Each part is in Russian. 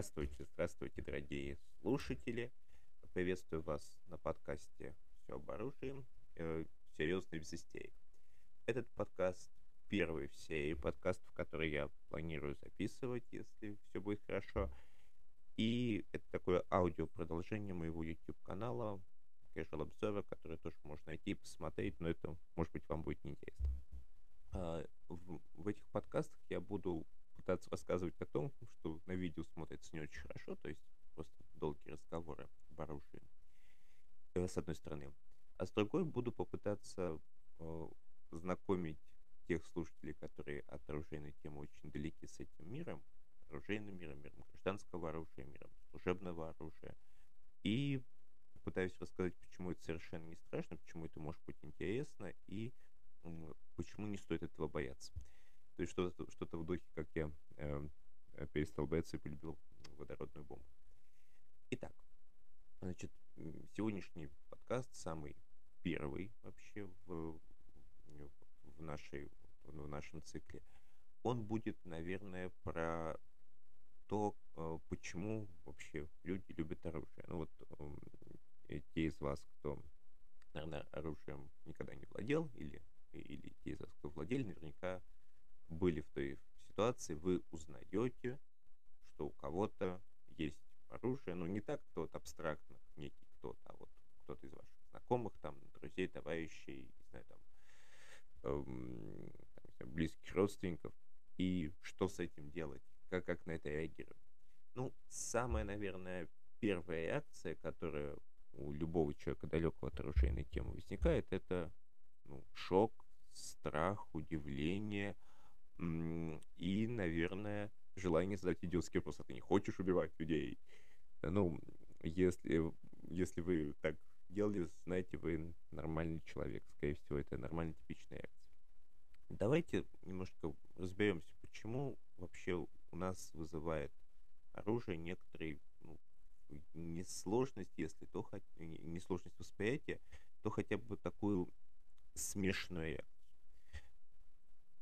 Здравствуйте, здравствуйте, дорогие слушатели. Приветствую вас на подкасте «Все об оружии», э, серьезно без истерик. Этот подкаст первый в серии подкастов, который я планирую записывать, если все будет хорошо. И это такое аудио продолжение моего YouTube-канала Casual Observer, который тоже можно найти и посмотреть, но это, может быть, вам будет неинтересно. А, в, в этих подкастах я буду пытаться рассказывать о том, что на видео смотрится не очень хорошо, то есть просто долгие разговоры об оружии, э, с одной стороны. А с другой буду попытаться э, знакомить тех слушателей, которые от оружейной темы очень далеки с этим миром, оружейным миром, миром гражданского оружия, миром служебного оружия. И пытаюсь рассказать, почему это совершенно не страшно, почему это может быть интересно и почему не стоит этого бояться. То есть что-то что в духе, как я э, перестал бояться и полюбил водородную бомбу. Итак, значит, сегодняшний подкаст самый первый вообще в, в, нашей, в нашем цикле. Он будет, наверное, про то, э, почему вообще люди любят оружие. Ну вот э, те из вас, кто, наверное, оружием никогда не владел, или, или те из вас, кто владели, наверняка были в той ситуации, вы узнаете, что у кого-то есть оружие, ну не так кто-то абстрактно, некий кто-то, а вот кто-то из ваших знакомых, там, друзей, товарищей, не знаю, там, эм, там близких родственников, и что с этим делать, как, как на это реагировать. Ну, самая, наверное, первая реакция, которая у любого человека далекого от оружейной темы возникает, это ну, шок, страх, удивление – и, наверное, желание задать идиотский вопрос, а ты не хочешь убивать людей? Ну, если, если вы так делали, знаете, вы нормальный человек. Скорее всего, это нормальная типичная реакция. Давайте немножко разберемся, почему вообще у нас вызывает оружие некоторые ну, не сложность, если то не сложность восприятия, то хотя бы такую смешную реакцию.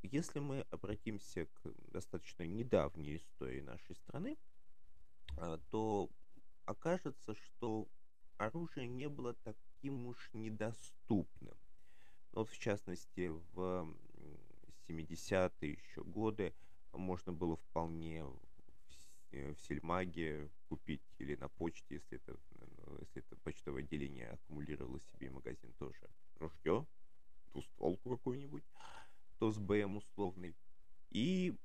Если мы обратимся к достаточно недавней истории нашей страны, а, то окажется, что оружие не было таким уж недоступным. Вот в частности, в 70-е еще годы можно было вполне в э, Сельмаге купить или на почте, если это, ну, если это почтовое отделение аккумулировало себе магазин тоже ружье, двустволку какую-нибудь то с БМ условный. И,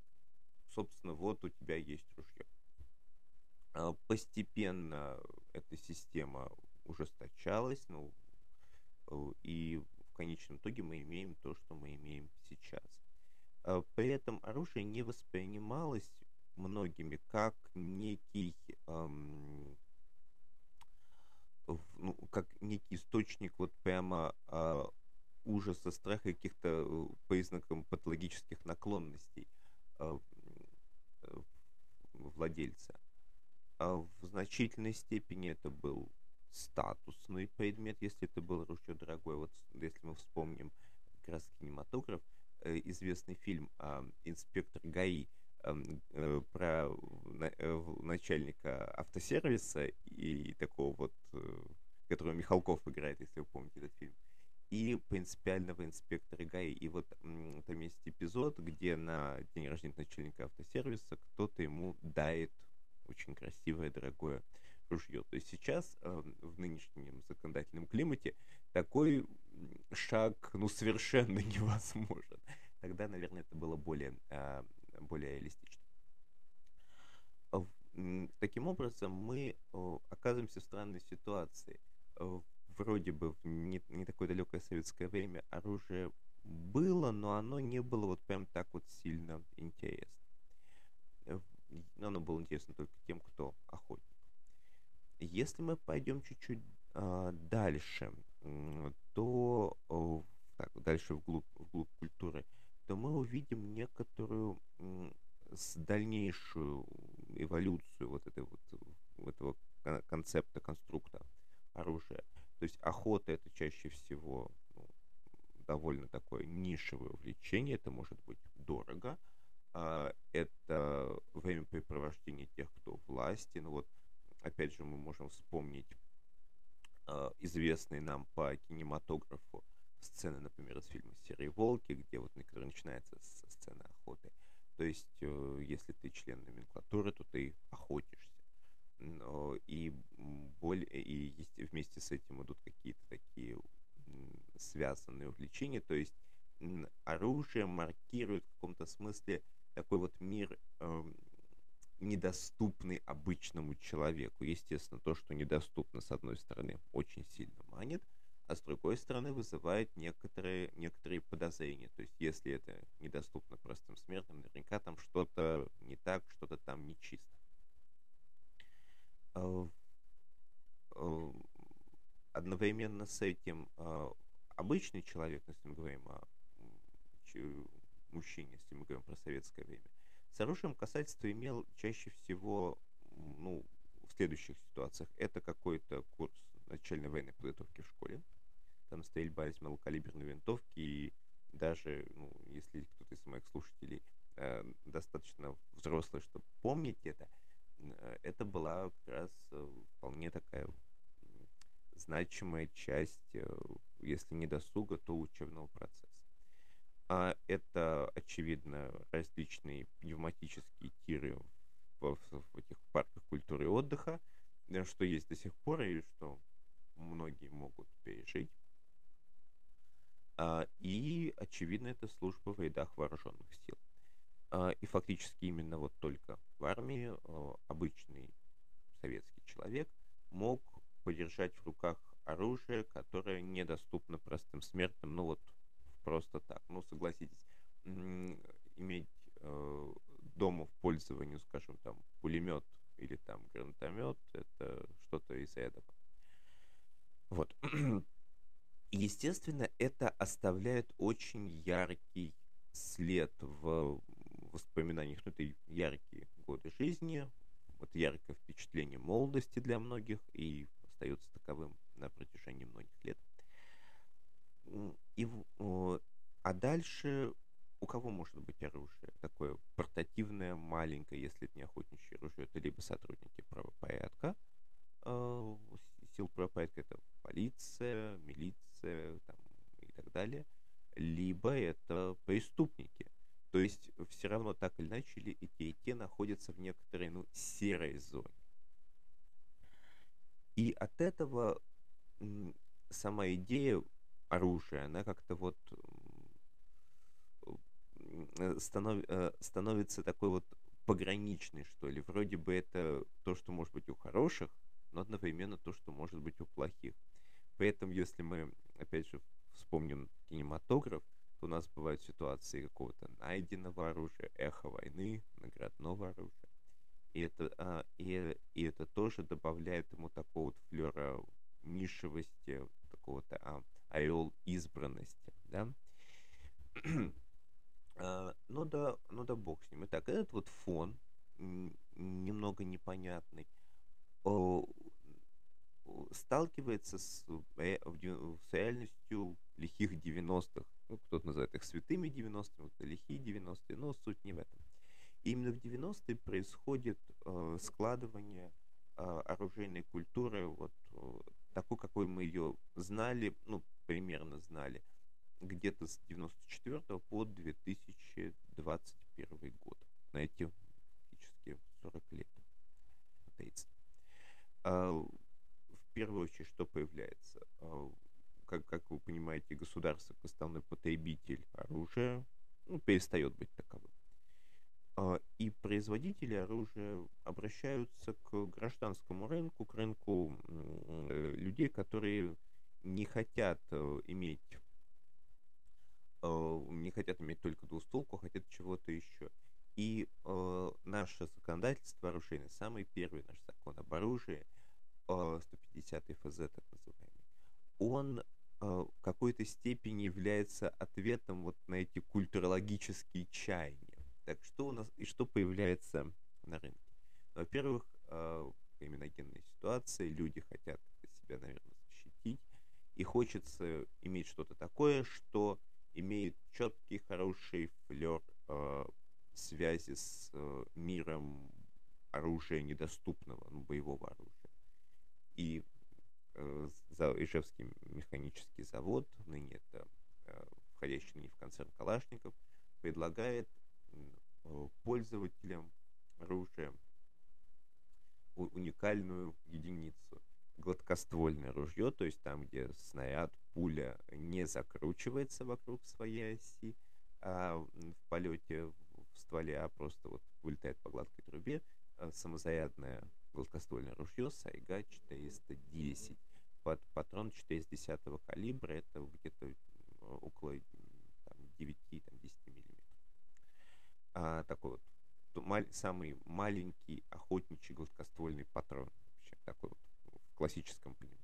собственно, вот у тебя есть ружье. А, постепенно эта система ужесточалась, ну, э, и в конечном итоге мы имеем то, что мы имеем сейчас. А, при этом оружие не воспринималось многими как некий эм, ну, как некий источник вот прямо э, ужаса, страха каких-то э, признаков патологических наклонностей э, владельца. А в значительной степени это был статусный предмет, если это был ружье дорогое. Вот если мы вспомним как раз кинематограф, э, известный фильм «Инспектор ГАИ», эм, про начальника автосервиса и такого вот, которого Михалков играет, если вы помните этот фильм и принципиального инспектора ГАИ. И вот там есть эпизод, где на день рождения начальника автосервиса кто-то ему дает очень красивое, дорогое ружье. То есть сейчас э, в нынешнем законодательном климате такой шаг ну совершенно невозможен. Тогда, наверное, это было более, э, более реалистично. Таким образом, мы э, оказываемся в странной ситуации. Э, вроде бы в не, не такое далекое советское время оружие было, но оно не было вот прям так вот сильно интересно. Э, оно было интересно только тем, кто охотник. Если мы пойдем чуть-чуть э, дальше, то э, так, дальше вглубь, вглубь культуры, то мы увидим некоторую э, с дальнейшую эволюцию вот, этой вот, этого концепта, конструкта оружия. То есть охота это чаще всего ну, довольно такое нишевое увлечение, это может быть дорого, а, это времяпрепровождение тех, кто власти. Ну вот, опять же, мы можем вспомнить а, известные нам по кинематографу сцены, например, из фильма «Серые волки», где вот, который начинается со сцены охоты. То есть, э, если ты член номенклатуры, то ты охотишься. И, более, и вместе с этим идут какие-то такие связанные увлечения. То есть оружие маркирует в каком-то смысле такой вот мир э, недоступный обычному человеку. Естественно, то, что недоступно, с одной стороны, очень сильно манит, а с другой стороны вызывает некоторые, некоторые подозрения. То есть, если это недоступно простым смертным, наверняка там что-то не так, что-то там нечисто. А, а, одновременно с этим а, обычный человек, если мы говорим о мужчине, если мы говорим про советское время, с оружием касательства имел чаще всего ну, в следующих ситуациях. Это какой-то курс начальной военной подготовки в школе. Там стрельба из малокалиберной винтовки. И даже, ну, если кто-то из моих слушателей э, достаточно взрослый, чтобы помнить это, э, это была как раз э, вполне такая значимая часть, э, если не досуга, то учебного процесса. А это, очевидно, различные пневматические тиры в, в этих парках культуры и отдыха, э, что есть до сих пор и что многие могут пережить. А, и, очевидно, это служба в рядах вооруженных сил. А, и фактически именно вот только в армии а, обычный советский человек мог подержать в руках оружие, которое недоступно простым смертным, ну вот просто так. Ну, согласитесь, иметь э, дома в пользовании, скажем, там, пулемет или там гранатомет, это что-то из этого. Вот. Естественно, это оставляет очень яркий след в воспоминаниях. Ну, это яркие годы жизни, вот яркое впечатление молодости для многих и остается таковым на протяжении многих лет. И, дальше у кого может быть оружие? Такое портативное, маленькое, если это не охотничье оружие, это либо сотрудники правопорядка, э, сил правопорядка это полиция, милиция там, и так далее, либо это преступники. То есть все равно так или иначе и те, и те находятся в некоторой ну, серой зоне. И от этого сама идея оружия, она как-то вот станов, э, становится такой вот пограничной, что ли. Вроде бы это то, что может быть у хороших, но одновременно то, что может быть у плохих. Поэтому, если мы, опять же, вспомним кинематограф, то у нас бывают ситуации какого-то найденного оружия, эхо войны, наградного оружия. И это, а, и, и это тоже добавляет ему такого вот флера нишевости, такого-то а, орел избранности, да. А, ну да, ну да бог с ним. Итак, этот вот фон немного непонятный сталкивается с, э, с реальностью лихих 90-х. Ну, кто-то называет их святыми 90-ми, кто лихие 90-е, но суть не в этом. И именно в 90-е происходит э, складывание э, оружейной культуры, вот э, такой, какой мы ее знали, ну, примерно знали, где-то с 94 по 2021 год. На эти фактически 40 лет. 30. А, в первую очередь, что появляется? А, как, как вы понимаете, государство, как основной потребитель оружия, ну, перестает быть таковым. А, и производители оружия обращаются к гражданскому рынку, к рынку э, людей, которые не хотят э, иметь не хотят иметь только двустволку, хотят чего-то еще. И э, наше законодательство оружейное, самый первый наш закон об оружии, э, 150 ФЗ так называемый, он э, в какой-то степени является ответом вот на эти культурологические чаяния. Так что у нас и что появляется на рынке? Ну, во-первых, э, криминогенная ситуация, люди хотят себя, наверное, защитить, и хочется иметь что-то такое, что имеет четкий, хороший флер э, связи с э, миром оружия недоступного, ну, боевого оружия. И э, за Ижевский механический завод, ныне это э, входящий ныне в концерн Калашников, предлагает э, пользователям оружия уникальную единицу гладкоствольное ружье, то есть там, где снаряд, пуля не закручивается вокруг своей оси а в полете в стволе, а просто вот вылетает по гладкой трубе, а самозарядное гладкоствольное ружье Сайга 410 под патрон 410 калибра, это где-то около там, 9-10 миллиметров. А, такой вот самый маленький охотничий гладкоствольный патрон. Вообще, такой вот в классическом понимании.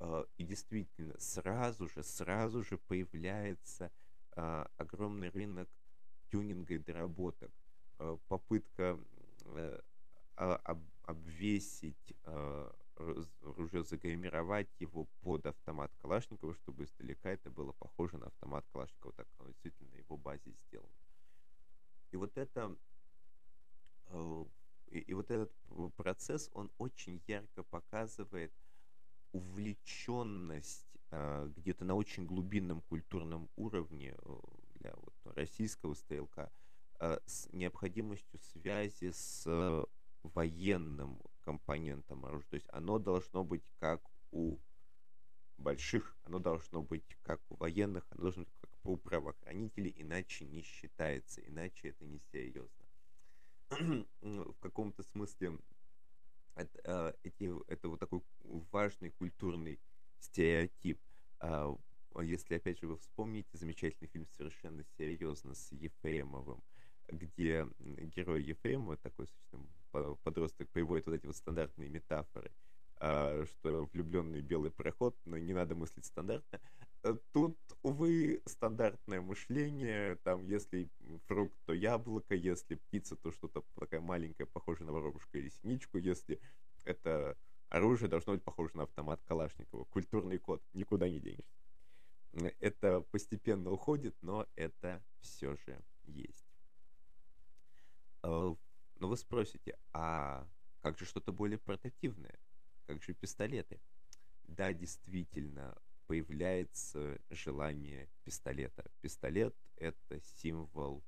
А, и действительно, сразу же, сразу же появляется а, огромный рынок тюнинга и доработок. А, попытка э, обвесить ружье, загримировать его под автомат Калашникова, чтобы издалека это было похоже на автомат Калашникова, так оно действительно на его базе сделано. И вот это Э, и, и вот этот процесс, он очень ярко показывает увлеченность э, где-то на очень глубинном культурном уровне э, для вот, российского стрелка э, с необходимостью связи с э, военным компонентом оружия. То есть оно должно быть как у больших, оно должно быть как у военных, оно должно быть как у правоохранителей, иначе не считается, иначе это несерьезно. в каком-то смысле это, а, эти, это вот такой важный культурный стереотип. А, если, опять же, вы вспомните замечательный фильм «Совершенно серьезно» с Ефремовым, где герой Ефремова, такой подросток, приводит вот эти вот стандартные метафоры, а, что влюбленный белый проход, но не надо мыслить стандартно. Э, тут, увы, стандартное мышление, там, если фрукт, то яблоко, если птица, то что-то такая маленькая, похожее на воробушка или синичку, если это оружие, должно быть похоже на автомат Калашникова. Культурный код, никуда не денешься. Это постепенно уходит, но это все же есть. Э, но вы спросите, а как же что-то более портативное? Как же пистолеты? Да, действительно, появляется желание пистолета. Пистолет — это символ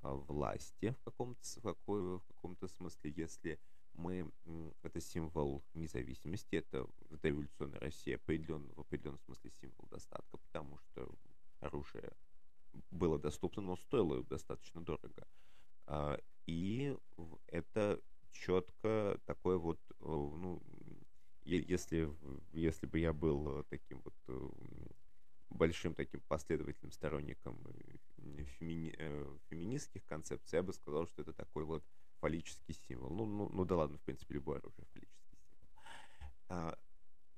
а, власти в каком-то, в каком-то смысле, если мы это символ независимости, это в дореволюционной России определен, в определенном смысле символ достатка, потому что оружие было доступно, но стоило достаточно дорого. А, и это четко такое вот, ну, если, если бы я был э, таким вот э, большим таким последовательным сторонником э, фемини, феминистских концепций, я бы сказал, что это такой вот фаллический символ. Ну, ну, ну да ладно, в принципе, любое оружие фаллический символ. А,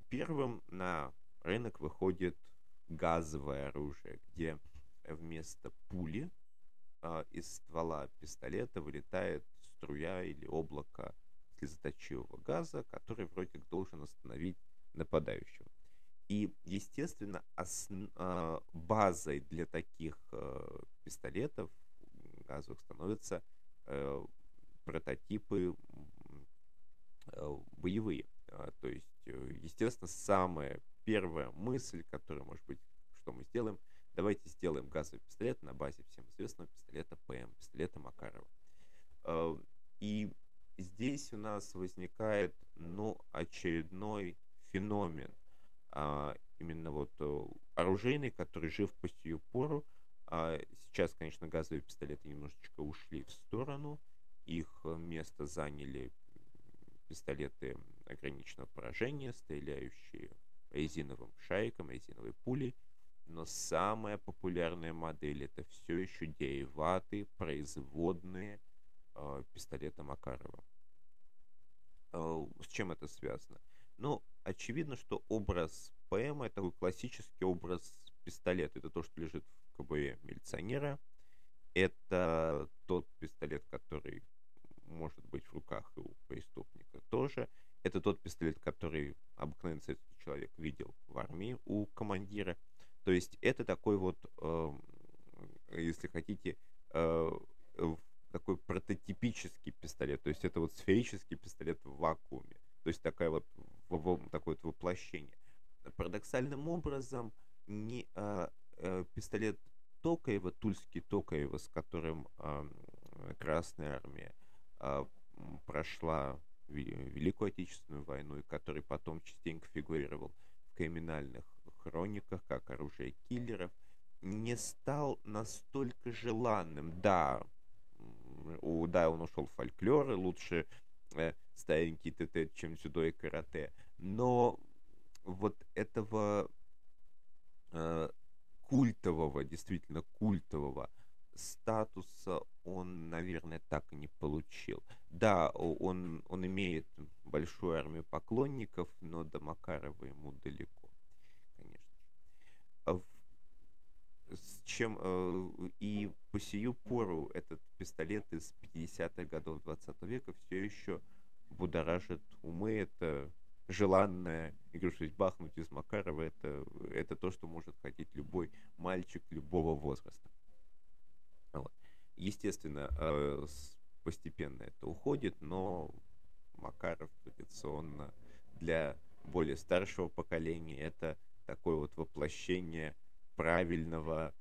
первым на рынок выходит газовое оружие, где вместо пули а, из ствола пистолета вылетает струя или облако слезоточивого газа, который вроде как должен остановить нападающего. И, естественно, основ... А, базой для таких э, пистолетов газовых становятся э, прототипы э, боевые. А, то есть, естественно, самая первая мысль, которая может быть, что мы сделаем, давайте сделаем газовый пистолет на базе всем известного пистолета ПМ, пистолета Макарова. И здесь у нас возникает, ну, очередной феномен. А, именно вот э, оружейный, который жив по сию пору. А сейчас, конечно, газовые пистолеты немножечко ушли в сторону. Их место заняли пистолеты ограниченного поражения, стреляющие резиновым шайком, резиновой пулей. Но самая популярная модель это все еще дериваты, производные э, пистолета Макарова. Э, с чем это связано? Ну, очевидно, что образ ПМ такой классический образ пистолета. Это то, что лежит в КБ милиционера. Это тот пистолет, который может быть в руках и у преступника тоже. Это тот пистолет, который обыкновенный советский человек видел в армии у командира. То есть это такой вот, э, если хотите, э, прототипический пистолет, то есть это вот сферический пистолет в вакууме, то есть такая вот, такое вот воплощение. Парадоксальным образом не, а, а, пистолет Токаева, Тульский Токаева, с которым а, Красная Армия а, прошла Великую Отечественную войну, и который потом частенько фигурировал в криминальных хрониках как оружие киллеров, не стал настолько желанным. Да, у, да, он ушел в фольклор, лучше э, старенький ТТ, чем дзюдо и карате. Но вот этого э, культового, действительно культового статуса он, наверное, так и не получил. Да, он, он имеет большую армию поклонников, но до Макарова ему далеко, конечно. Чем э, и по сию пору этот пистолет из 50-х годов 20 века все еще будоражит умы. Это желанная игрушка бахнуть из Макарова. Это, это то, что может хотеть любой мальчик любого возраста. Вот. Естественно, э, постепенно это уходит, но Макаров традиционно для более старшего поколения это такое вот воплощение правильного,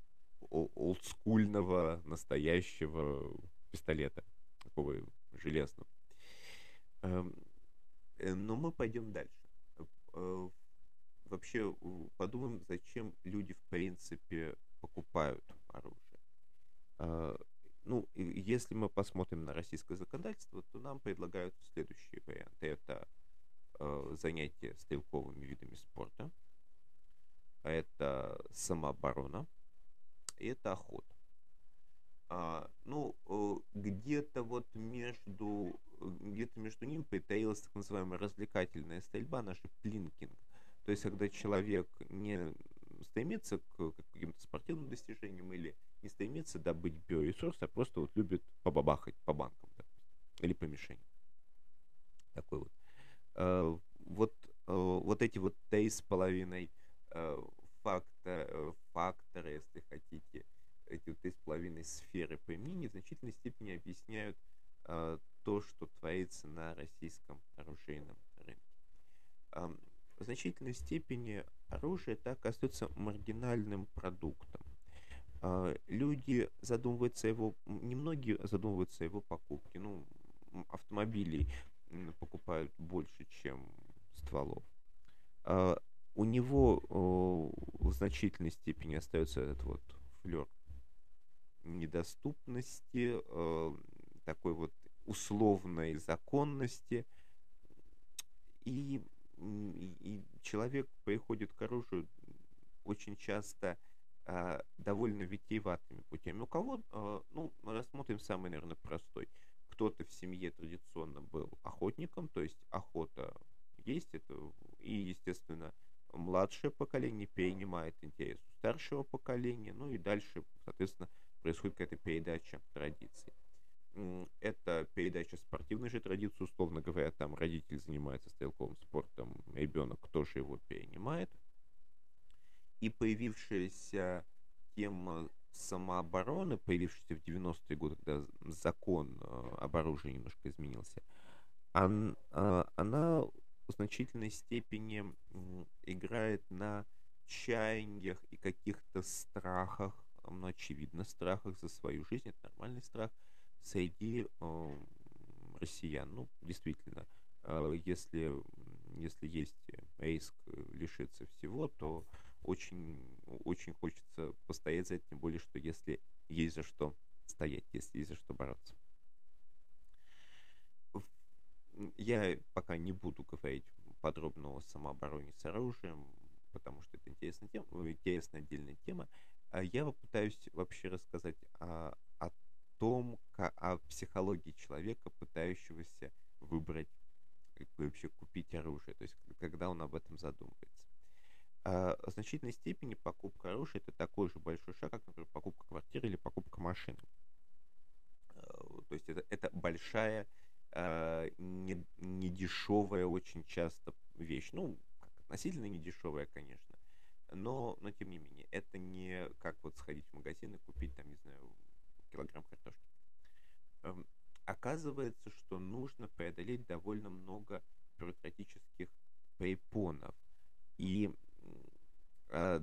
олдскульного, настоящего пистолета, такого железного. Эм, э, но мы пойдем дальше. Э, вообще подумаем, зачем люди в принципе покупают оружие. Э, ну, если мы посмотрим на российское законодательство, то нам предлагают следующие варианты. Это занятие стрелковыми видами спорта, это самооборона, это охота. А, ну, э, где-то вот между, где-то между ними притаилась так называемая развлекательная стрельба, наш плинкинг. То есть, когда человек не стремится к каким-то спортивным достижениям или не стремится добыть биоресурс, а просто вот любит побабахать по банкам, да, или по мишени. Такой вот. А, вот, э, вот эти вот три с половиной Э, фактор, факторы, если хотите, эти три с половиной сферы применения в значительной степени объясняют э, то, что творится на российском оружейном рынке. Э, в значительной степени оружие так остается маргинальным продуктом. Э, люди задумываются его, немногие задумываются его покупке. Ну, автомобилей покупают больше, чем стволов у него в значительной степени остается этот вот флер недоступности, э, такой вот условной законности. И, и, человек приходит к оружию очень часто э, довольно витиеватыми путями. У кого, э, ну, рассмотрим самый, наверное, простой. Кто-то в семье традиционно был охотником, то есть охота есть, это, и, естественно, младшее поколение перенимает интерес у старшего поколения, ну и дальше, соответственно, происходит какая-то передача традиций. Это передача спортивной же традиции, условно говоря, там родитель занимается стрелковым спортом, ребенок тоже его перенимает. И появившаяся тема самообороны, появившаяся в 90-е годы, когда закон э, об оружии немножко изменился, он, э, она в значительной степени играет на чаяниях и каких-то страхах, ну, очевидно, страхах за свою жизнь, это нормальный страх среди э, россиян. Ну, действительно, э, если, если есть риск лишиться всего, то очень, очень хочется постоять за это, тем более, что если есть за что стоять, если есть за что бороться. Я пока не буду говорить подробно о самообороне с оружием, потому что это интересная тема, интересная отдельная тема. А я попытаюсь вообще рассказать о, о том, как, о психологии человека, пытающегося выбрать, вообще купить оружие, то есть когда он об этом задумывается. А в значительной степени покупка оружия это такой же большой шаг, как, например, покупка квартиры или покупка машины. А, то есть это, это большая э, не, не очень часто вещь. Ну, относительно не дешевая, конечно. Но, но тем не менее, это не как вот сходить в магазин и купить там, не знаю, килограмм картошки. Эм, оказывается, что нужно преодолеть довольно много бюрократических препонов. И а,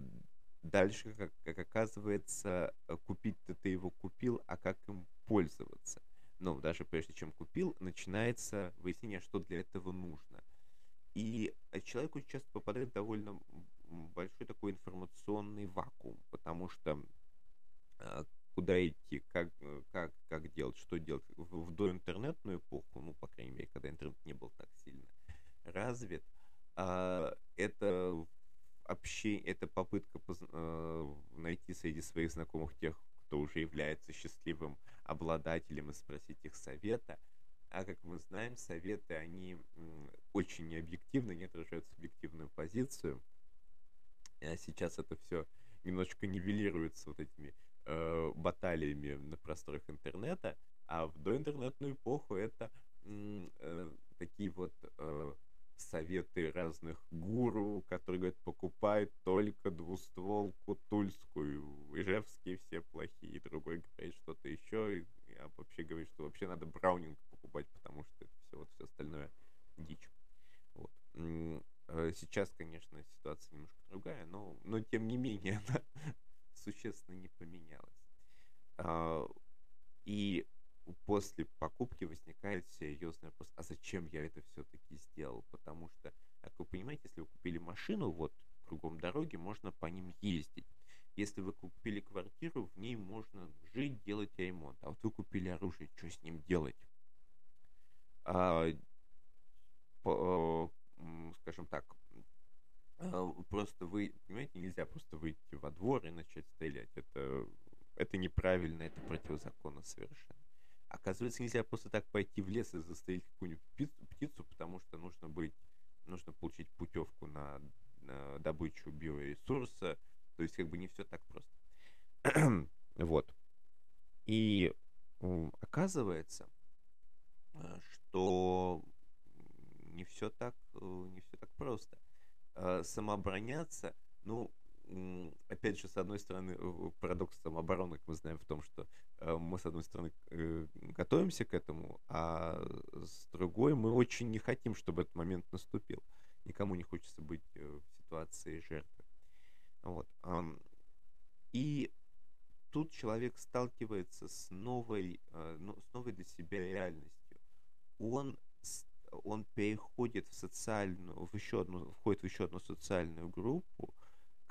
дальше, как, как оказывается, купить-то ты его купил, а как им пользоваться? Ну, даже прежде чем купил, начинается выяснение, что для этого нужно. И человек очень часто попадает довольно большой такой информационный вакуум, потому что а, куда идти, как, как, как делать, что делать. В, в доинтернетную эпоху, ну, по крайней мере, когда интернет не был так сильно развит, а, это общение, это попытка поз, а, найти среди своих знакомых тех, кто уже является счастливым обладателем и спросить их совета. А как мы знаем, советы, они очень необъективны, не отражают субъективную позицию. А сейчас это все немножечко нивелируется вот этими э, баталиями на просторах интернета, а в доинтернетную эпоху это э, такие вот э, советы разных гуру, которые говорят, покупай только двустволку тульскую, ижевские все плохие, другой говорит что-то еще, и я вообще говорю, что вообще надо браунинг покупать, потому что это все, вот все остальное дичь. Вот. Э, сейчас, конечно, ситуация немножко другая, но, но тем не менее она существенно не поменялась. А, и после покупки возникает серьезный вопрос, а зачем я это все-таки сделал? Потому что, как вы понимаете, если вы купили машину, вот кругом дороги, можно по ним ездить. Если вы купили квартиру, в ней можно жить, делать ремонт. А вот вы купили оружие, что с ним делать? А, по, скажем так, а, просто вы, понимаете, нельзя просто выйти во двор и начать стрелять. Это, это неправильно, это противозаконно совершенно. Оказывается, нельзя просто так пойти в лес и застрелить какую-нибудь птицу, потому что нужно быть, нужно получить путевку на, на добычу биоресурса. То есть, как бы не все так просто. вот. И оказывается, что не все так, э, не все так просто. Э, самообороняться, опять же, с одной стороны, парадокс как мы знаем, в том, что э, мы, с одной стороны, готовимся к этому, а с другой мы очень не хотим, чтобы этот момент наступил. Никому не хочется быть в ситуации жертвы. Вот. И тут человек сталкивается с новой, ну, с новой для себя реальностью. Он он переходит в социальную, в еще одну, входит в еще одну социальную группу,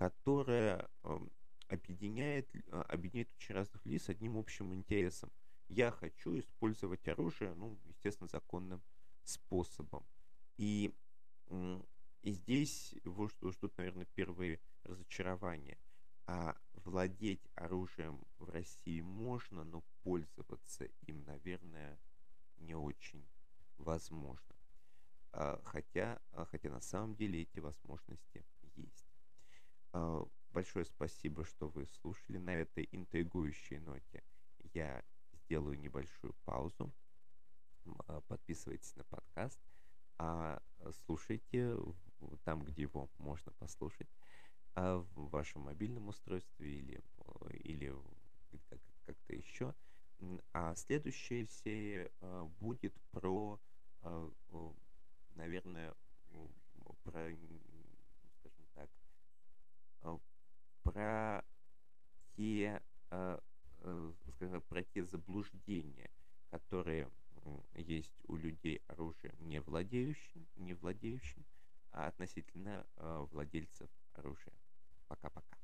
которая э, объединяет, э, объединяет очень разных лиц одним общим интересом. Я хочу использовать оружие, ну, естественно, законным способом. И, и здесь его ждут, наверное, первые разочарования. А владеть оружием в России можно, но пользоваться им, наверное, не очень возможно. А, хотя, а, хотя на самом деле эти возможности есть. А, большое спасибо, что вы слушали на этой интригующей ноте. Я сделаю небольшую паузу. Подписывайтесь на подкаст. А слушайте там, где его можно послушать, в вашем мобильном устройстве или, или как-то еще. А следующая серия будет про а, наверное, про, а, про те, а, скажем, про те заблуждения, которые есть у людей оружием не владеющим, не владеющим, а относительно владельцев оружия. Пока-пока.